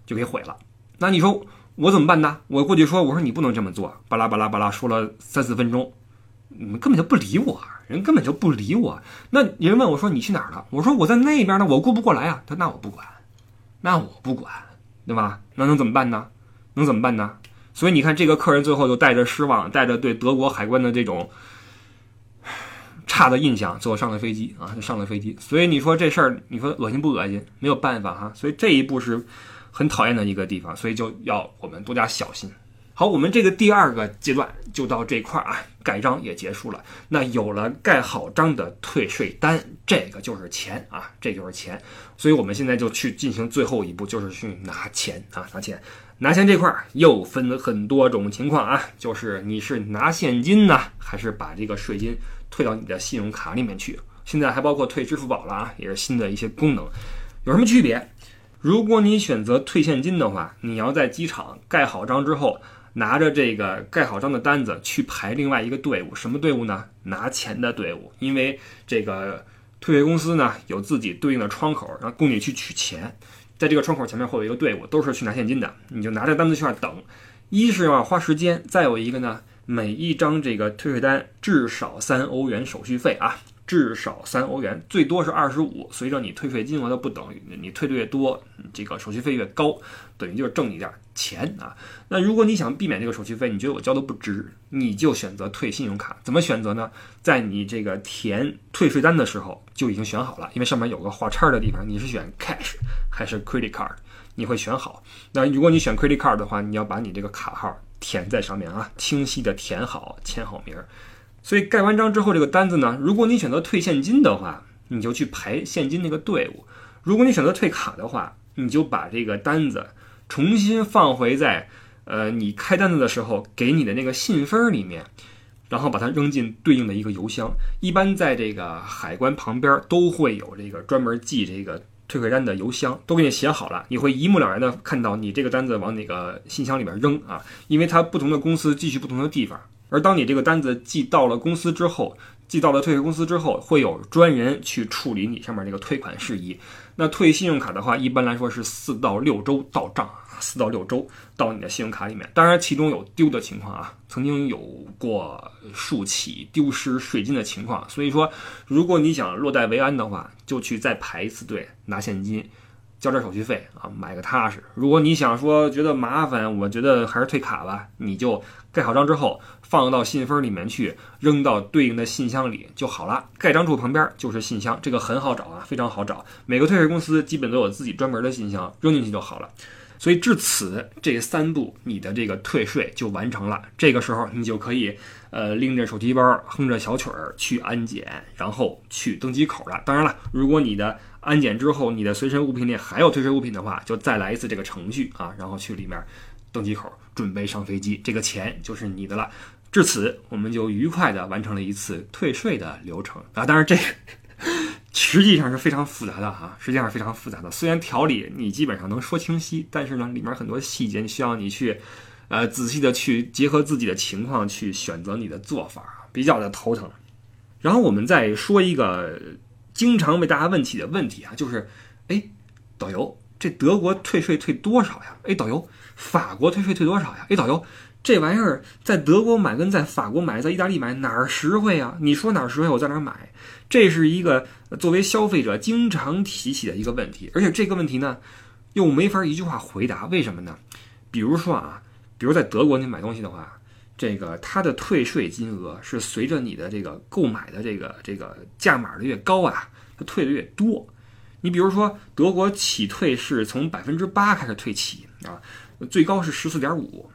就给毁了。那你说我怎么办呢？我过去说，我说你不能这么做，巴拉巴拉巴拉说了三四分钟，你们根本就不理我，人根本就不理我。那人问我说你去哪儿了？我说我在那边呢，我顾不过来啊。他那我不管，那我不管。对吧？那能怎么办呢？能怎么办呢？所以你看，这个客人最后就带着失望，带着对德国海关的这种差的印象，最后上了飞机啊，就上了飞机。所以你说这事儿，你说恶心不恶心？没有办法哈。所以这一步是很讨厌的一个地方，所以就要我们多加小心。好，我们这个第二个阶段就到这块儿啊，盖章也结束了。那有了盖好章的退税单，这个就是钱啊，这就是钱。所以我们现在就去进行最后一步，就是去拿钱啊，拿钱。拿钱这块儿又分很多种情况啊，就是你是拿现金呢，还是把这个税金退到你的信用卡里面去？现在还包括退支付宝了啊，也是新的一些功能。有什么区别？如果你选择退现金的话，你要在机场盖好章之后。拿着这个盖好章的单子去排另外一个队伍，什么队伍呢？拿钱的队伍。因为这个退税公司呢有自己对应的窗口，然后供你去取钱。在这个窗口前面会有一个队伍，都是去拿现金的。你就拿着单子去那儿等，一是要花时间，再有一个呢，每一张这个退税单至少三欧元手续费啊。至少三欧元，最多是二十五。随着你退税金额的不等，你退的越多，这个手续费越高，等于就是挣你点钱啊。那如果你想避免这个手续费，你觉得我交的不值，你就选择退信用卡。怎么选择呢？在你这个填退税单的时候就已经选好了，因为上面有个画叉的地方，你是选 cash 还是 credit card，你会选好。那如果你选 credit card 的话，你要把你这个卡号填在上面啊，清晰的填好，签好名儿。所以盖完章之后，这个单子呢，如果你选择退现金的话，你就去排现金那个队伍；如果你选择退卡的话，你就把这个单子重新放回在呃你开单子的时候给你的那个信封里面，然后把它扔进对应的一个邮箱。一般在这个海关旁边都会有这个专门寄这个退款单的邮箱，都给你写好了，你会一目了然的看到你这个单子往哪个信箱里边扔啊，因为它不同的公司寄去不同的地方。而当你这个单子寄到了公司之后，寄到了退税公司之后，会有专人去处理你上面那个退款事宜。那退信用卡的话，一般来说是四到六周到账，四到六周到你的信用卡里面。当然，其中有丢的情况啊，曾经有过数起丢失税金的情况。所以说，如果你想落袋为安的话，就去再排一次队拿现金。交点手续费啊，买个踏实。如果你想说觉得麻烦，我觉得还是退卡吧，你就盖好章之后放到信封里面去，扔到对应的信箱里就好了。盖章处旁边就是信箱，这个很好找啊，非常好找。每个退税公司基本都有自己专门的信箱，扔进去就好了。所以至此这三步，你的这个退税就完成了。这个时候你就可以呃拎着手提包，哼着小曲儿去安检，然后去登机口了。当然了，如果你的安检之后，你的随身物品里还有退税物品的话，就再来一次这个程序啊，然后去里面登机口准备上飞机，这个钱就是你的了。至此，我们就愉快的完成了一次退税的流程啊。当然，这实际上是非常复杂的啊，实际上是非常复杂的。虽然条理你基本上能说清晰，但是呢，里面很多细节需要你去，呃，仔细的去结合自己的情况去选择你的做法，比较的头疼。然后我们再说一个经常被大家问起的问题啊，就是，哎，导游，这德国退税退多少呀？哎，导游，法国退税退多少呀？哎，导游。这玩意儿在德国买跟在法国买，在意大利买哪儿实惠啊？你说哪儿实惠，我在哪儿买。这是一个作为消费者经常提起的一个问题，而且这个问题呢，又没法一句话回答。为什么呢？比如说啊，比如在德国你买东西的话，这个它的退税金额是随着你的这个购买的这个这个价码的越高啊，它退的越多。你比如说德国起退是从百分之八开始退起啊，最高是十四点五。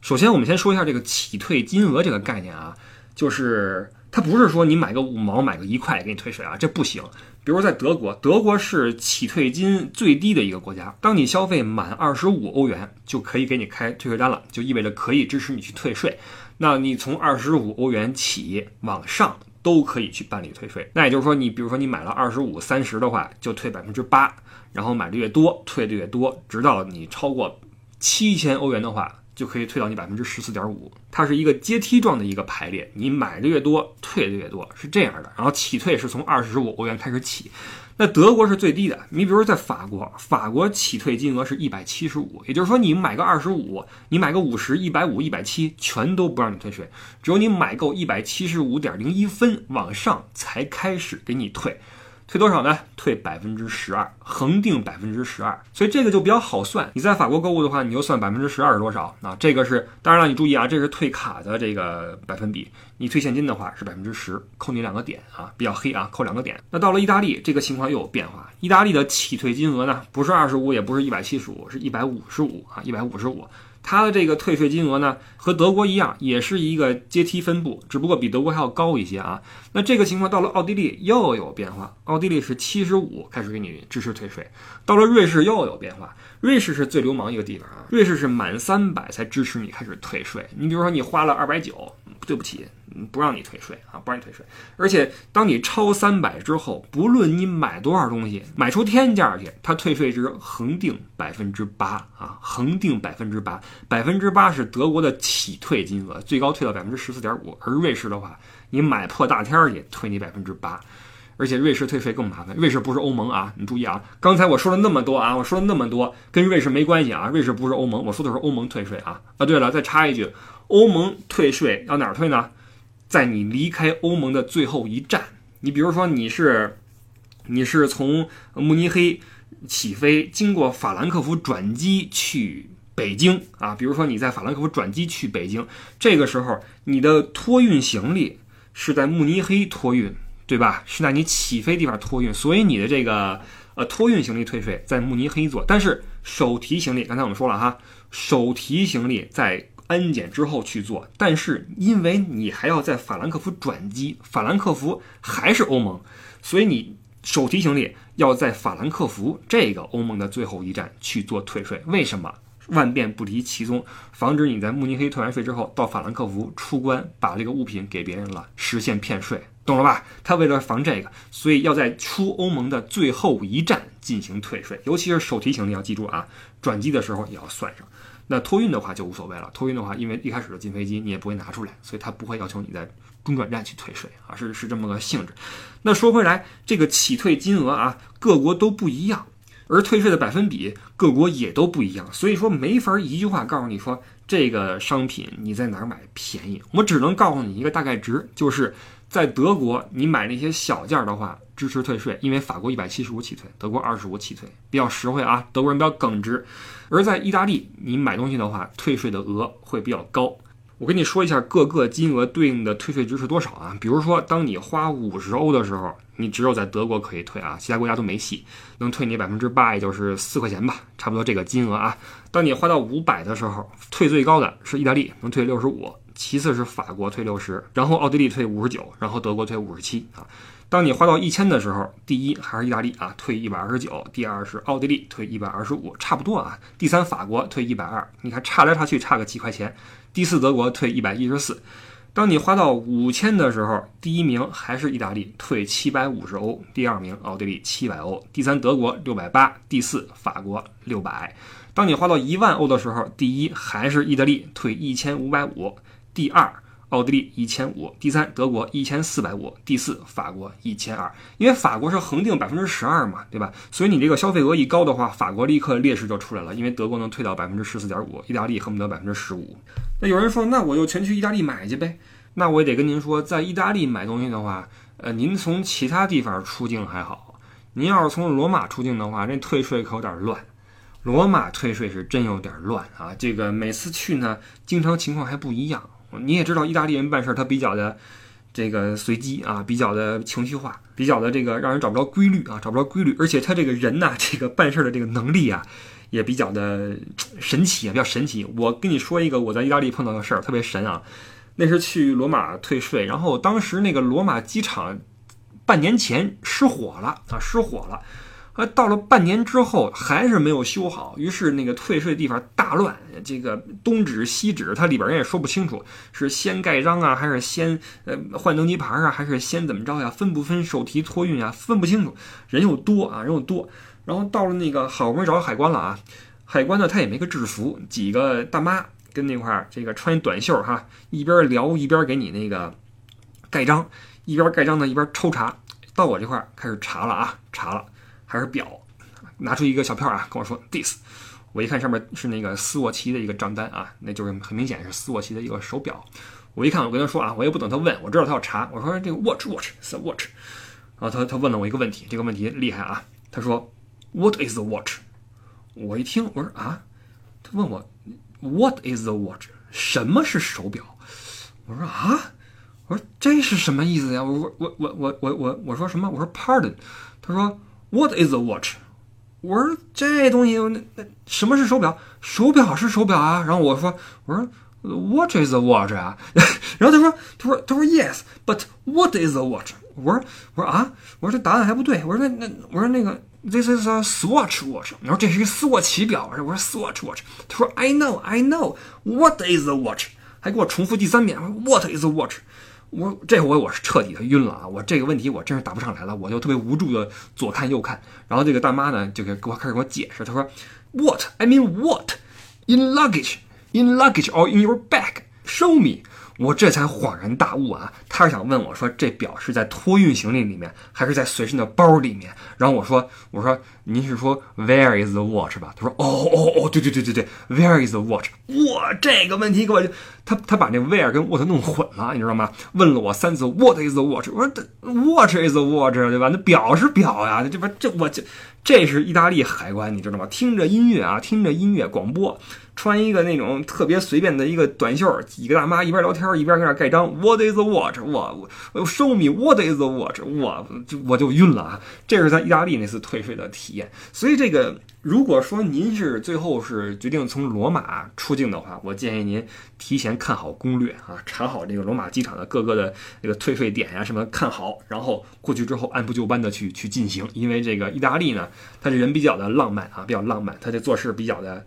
首先，我们先说一下这个起退金额这个概念啊，就是它不是说你买个五毛、买个一块给你退税啊，这不行。比如在德国，德国是起退金最低的一个国家，当你消费满二十五欧元，就可以给你开退税单了，就意味着可以支持你去退税。那你从二十五欧元起往上都可以去办理退税。那也就是说，你比如说你买了二十五、三十的话，就退百分之八，然后买的越多，退的越多，直到你超过七千欧元的话。就可以退到你百分之十四点五，它是一个阶梯状的一个排列，你买的越多，退的越多，是这样的。然后起退是从二十五欧元开始起，那德国是最低的。你比如说在法国，法国起退金额是一百七十五，也就是说你买个二十五，你买个五十、一百五、一百七，全都不让你退税，只有你买够一百七十五点零一分往上才开始给你退。退多少呢？退百分之十二，恒定百分之十二，所以这个就比较好算。你在法国购物的话，你就算百分之十二是多少啊？这个是当然了，你注意啊，这是退卡的这个百分比。你退现金的话是百分之十，扣你两个点啊，比较黑啊，扣两个点。那到了意大利，这个情况又有变化。意大利的起退金额呢，不是二十五，也不是一百七十五，是一百五十五啊，一百五十五。它的这个退税金额呢，和德国一样，也是一个阶梯分布，只不过比德国还要高一些啊。那这个情况到了奥地利又有变化，奥地利是七十五开始给你支持退税，到了瑞士又有变化，瑞士是最流氓一个地方啊，瑞士是满三百才支持你开始退税。你比如说你花了二百九，对不起。不让你退税啊，不让你退税。而且，当你超三百之后，不论你买多少东西，买出天价去，它退税值恒定百分之八啊，恒定百分之八，百分之八是德国的起退金额，最高退到百分之十四点五。而瑞士的话，你买破大天儿去，退你百分之八。而且瑞士退税更麻烦，瑞士不是欧盟啊，你注意啊，刚才我说了那么多啊，我说了那么多，跟瑞士没关系啊，瑞士不是欧盟，我说的是欧盟退税啊。啊，对了，再插一句，欧盟退税要哪儿退呢？在你离开欧盟的最后一站，你比如说你是，你是从慕尼黑起飞，经过法兰克福转机去北京啊。比如说你在法兰克福转机去北京，这个时候你的托运行李是在慕尼黑托运，对吧？是在你起飞地方托运，所以你的这个呃托运行李退税在慕尼黑做，但是手提行李，刚才我们说了哈，手提行李在。安检之后去做，但是因为你还要在法兰克福转机，法兰克福还是欧盟，所以你手提行李要在法兰克福这个欧盟的最后一站去做退税。为什么？万变不离其宗，防止你在慕尼黑退完税之后到法兰克福出关把这个物品给别人了，实现骗税，懂了吧？他为了防这个，所以要在出欧盟的最后一站进行退税，尤其是手提行李要记住啊，转机的时候也要算上。那托运的话就无所谓了。托运的话，因为一开始的进飞机你也不会拿出来，所以他不会要求你在中转站去退税啊，是是这么个性质。那说回来，这个起退金额啊，各国都不一样，而退税的百分比各国也都不一样，所以说没法一句话告诉你说这个商品你在哪儿买便宜。我只能告诉你一个大概值，就是在德国你买那些小件的话。支持退税，因为法国一百七十五起退，德国二十五起退，比较实惠啊。德国人比较耿直。而在意大利，你买东西的话，退税的额会比较高。我跟你说一下各个金额对应的退税值是多少啊？比如说，当你花五十欧的时候，你只有在德国可以退啊，其他国家都没戏，能退你百分之八，也就是四块钱吧，差不多这个金额啊。当你花到五百的时候，退最高的是意大利，能退六十五，其次是法国退六十，然后奥地利退五十九，然后德国退五十七啊。当你花到一千的时候，第一还是意大利啊，退一百二十九；第二是奥地利，退一百二十五，差不多啊。第三法国退一百二，你看差来差去差个几块钱。第四德国退一百一十四。当你花到五千的时候，第一名还是意大利，退七百五十欧；第二名奥地利七百欧；第三德国六百八；第四法国六百。当你花到一万欧的时候，第一还是意大利，退一千五百五；第二奥地利一千五；第三德国一千四百五；第四法国一千二。因为法国是恒定百分之十二嘛，对吧？所以你这个消费额一高的话，法国立刻劣势就出来了，因为德国能退到百分之十四点五，意大利恨不得百分之十五。那有人说，那我就全去意大利买去呗？那我也得跟您说，在意大利买东西的话，呃，您从其他地方出境还好，您要是从罗马出境的话，这退税可有点乱。罗马退税是真有点乱啊！这个每次去呢，经常情况还不一样。你也知道，意大利人办事他比较的这个随机啊，比较的情绪化，比较的这个让人找不着规律啊，找不着规律。而且他这个人呐，这个办事的这个能力啊，也比较的神奇啊，比较神奇。我跟你说一个我在意大利碰到的事儿，特别神啊！那是去罗马退税，然后当时那个罗马机场半年前失火了啊，失火了。呃，到了半年之后还是没有修好，于是那个退税地方大乱，这个东指西指，它里边人也说不清楚，是先盖章啊，还是先呃换登机牌啊，还是先怎么着呀？分不分手提托运啊？分不清楚，人又多啊，人又多。然后到了那个好不容易找到海关了啊，海关呢他也没个制服，几个大妈跟那块儿这个穿一短袖哈，一边聊一边给你那个盖章，一边盖章呢一边抽查，到我这块儿开始查了啊，查了。还是表，拿出一个小票啊，跟我说 this，我一看上面是那个斯沃琪的一个账单啊，那就是很明显是斯沃琪的一个手表。我一看，我跟他说啊，我也不等他问，我知道他要查。我说这个 watch watch is a watch，然后他他问了我一个问题，这个问题厉害啊，他说 what is the watch？我一听我说啊，他问我 what is the watch？什么是手表？我说啊，我说这是什么意思呀？我我我我我我我说什么？我说 pardon，他说。What is a watch？我说这东西那那什么是手表？手表是手表啊。然后我说我说 What is a watch 啊？然后他说他说他说 Yes，but what is a watch？我说我说啊，我说这答案还不对。我说那那我说那个 This is a Swatch watch。我说这是一个斯沃琪表。我说 Swatch watch。他说 I know I know what is a watch？还给我重复第三遍。What is a watch？我这回我是彻底的晕了啊！我这个问题我真是答不上来了，我就特别无助的左看右看，然后这个大妈呢就给给我开始给我解释，她说，What I mean what in luggage in luggage or in your bag show me。我这才恍然大悟啊！他是想问我说，这表是在托运行李里面，还是在随身的包里面？然后我说，我说您是说 Where is the watch 吧？他说，哦哦哦，对对对对对，Where is the watch？哇，这个问题给我，他他把那 Where 跟 What 弄混了，你知道吗？问了我三次，What is the watch？我说，Watch is the watch，对吧？那表是表呀，这不这我这这是意大利海关，你知道吗？听着音乐啊，听着音乐广播。穿一个那种特别随便的一个短袖，几个大妈一边聊天一边搁那盖章。What is the watch？我我 show me what is the watch？我就我就晕了啊！这是在意大利那次退税的体验。所以这个。如果说您是最后是决定从罗马出境的话，我建议您提前看好攻略啊，查好这个罗马机场的各个的这个退税点呀什么，看好，然后过去之后按部就班的去去进行。因为这个意大利呢，他这人比较的浪漫啊，比较浪漫，他这做事比较的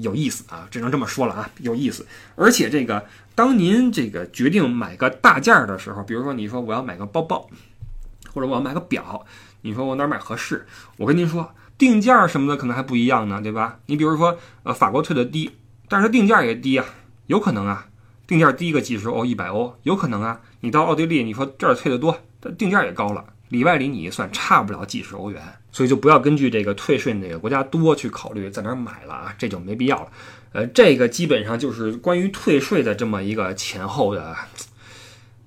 有意思啊，只能这么说了啊，有意思。而且这个当您这个决定买个大件儿的时候，比如说你说我要买个包包，或者我要买个表，你说我哪买合适？我跟您说。定价什么的可能还不一样呢，对吧？你比如说，呃，法国退的低，但是它定价也低啊，有可能啊，定价低个几十欧、一百欧，有可能啊。你到奥地利，你说这儿退的多，它定价也高了，里外里你一算，差不了几十欧元。所以就不要根据这个退税哪个国家多去考虑在哪儿买了啊，这就没必要了。呃，这个基本上就是关于退税的这么一个前后的。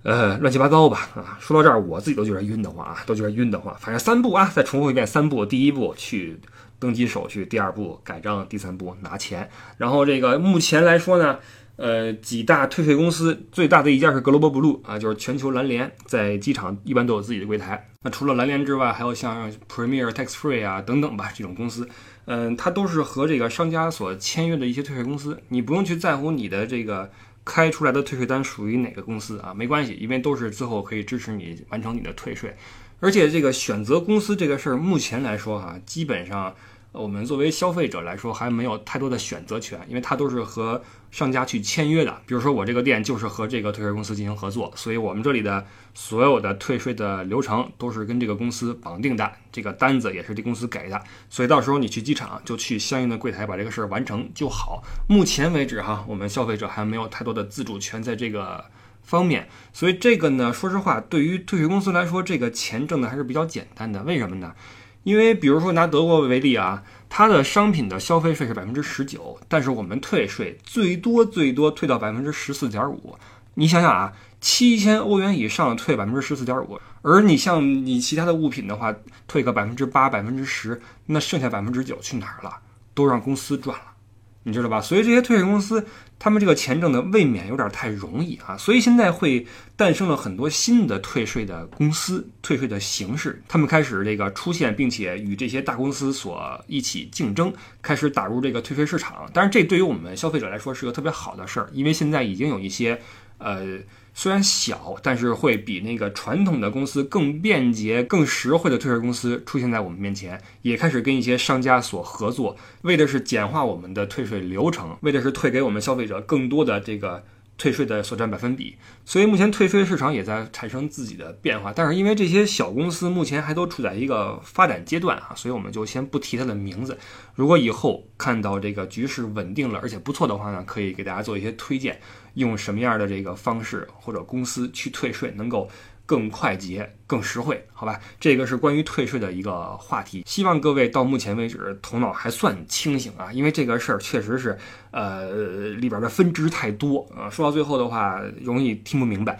呃，乱七八糟吧，啊，说到这儿，我自己都觉得晕得慌啊，都觉得晕得慌。反正三步啊，再重复一遍，三步：第一步去登记手续，第二步盖章，第三步拿钱。然后这个目前来说呢，呃，几大退税公司最大的一家是 Global Blue 啊，就是全球蓝联，在机场一般都有自己的柜台。那除了蓝联之外，还有像 Premier Tax Free 啊等等吧，这种公司，嗯，它都是和这个商家所签约的一些退税公司，你不用去在乎你的这个。开出来的退税单属于哪个公司啊？没关系，因为都是最后可以支持你完成你的退税。而且这个选择公司这个事儿，目前来说哈，基本上，我们作为消费者来说还没有太多的选择权，因为它都是和商家去签约的。比如说我这个店就是和这个退税公司进行合作，所以我们这里的所有的退税的流程都是跟这个公司绑定的，这个单子也是这公司给的，所以到时候你去机场就去相应的柜台把这个事儿完成就好。目前为止哈，我们消费者还没有太多的自主权在这个方面，所以这个呢，说实话，对于退税公司来说，这个钱挣的还是比较简单的。为什么呢？因为比如说拿德国为例啊，它的商品的消费税是百分之十九，但是我们退税最多最多退到百分之十四点五。你想想啊，七千欧元以上退百分之十四点五，而你像你其他的物品的话，退个百分之八、百分之十，那剩下百分之九去哪儿了？都让公司赚了。你知道吧？所以这些退税公司，他们这个钱挣的未免有点太容易啊！所以现在会诞生了很多新的退税的公司、退税的形式，他们开始这个出现，并且与这些大公司所一起竞争，开始打入这个退税市场。但是，这对于我们消费者来说是个特别好的事儿，因为现在已经有一些，呃。虽然小，但是会比那个传统的公司更便捷、更实惠的退税公司出现在我们面前，也开始跟一些商家所合作，为的是简化我们的退税流程，为的是退给我们消费者更多的这个。退税的所占百分比，所以目前退税市场也在产生自己的变化。但是因为这些小公司目前还都处在一个发展阶段啊，所以我们就先不提它的名字。如果以后看到这个局势稳定了，而且不错的话呢，可以给大家做一些推荐，用什么样的这个方式或者公司去退税能够。更快捷、更实惠，好吧？这个是关于退税的一个话题。希望各位到目前为止头脑还算清醒啊，因为这个事儿确实是，呃，里边的分支太多啊。说到最后的话，容易听不明白。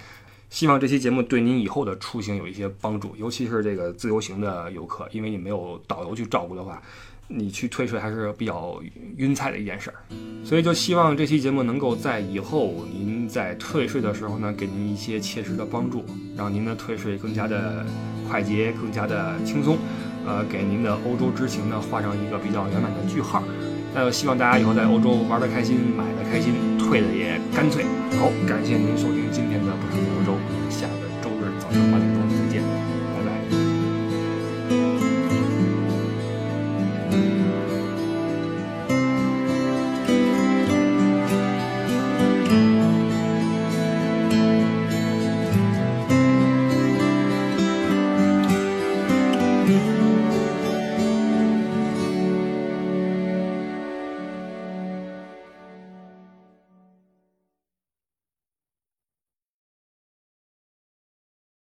希望这期节目对您以后的出行有一些帮助，尤其是这个自由行的游客，因为你没有导游去照顾的话。你去退税还是比较晕菜的一件事儿，所以就希望这期节目能够在以后您在退税的时候呢，给您一些切实的帮助，让您的退税更加的快捷，更加的轻松，呃，给您的欧洲之行呢画上一个比较圆满的句号。那就希望大家以后在欧洲玩的开心，买的开心，退的也干脆。好，感谢您收听今天的不长欧洲，下个周日早上八点。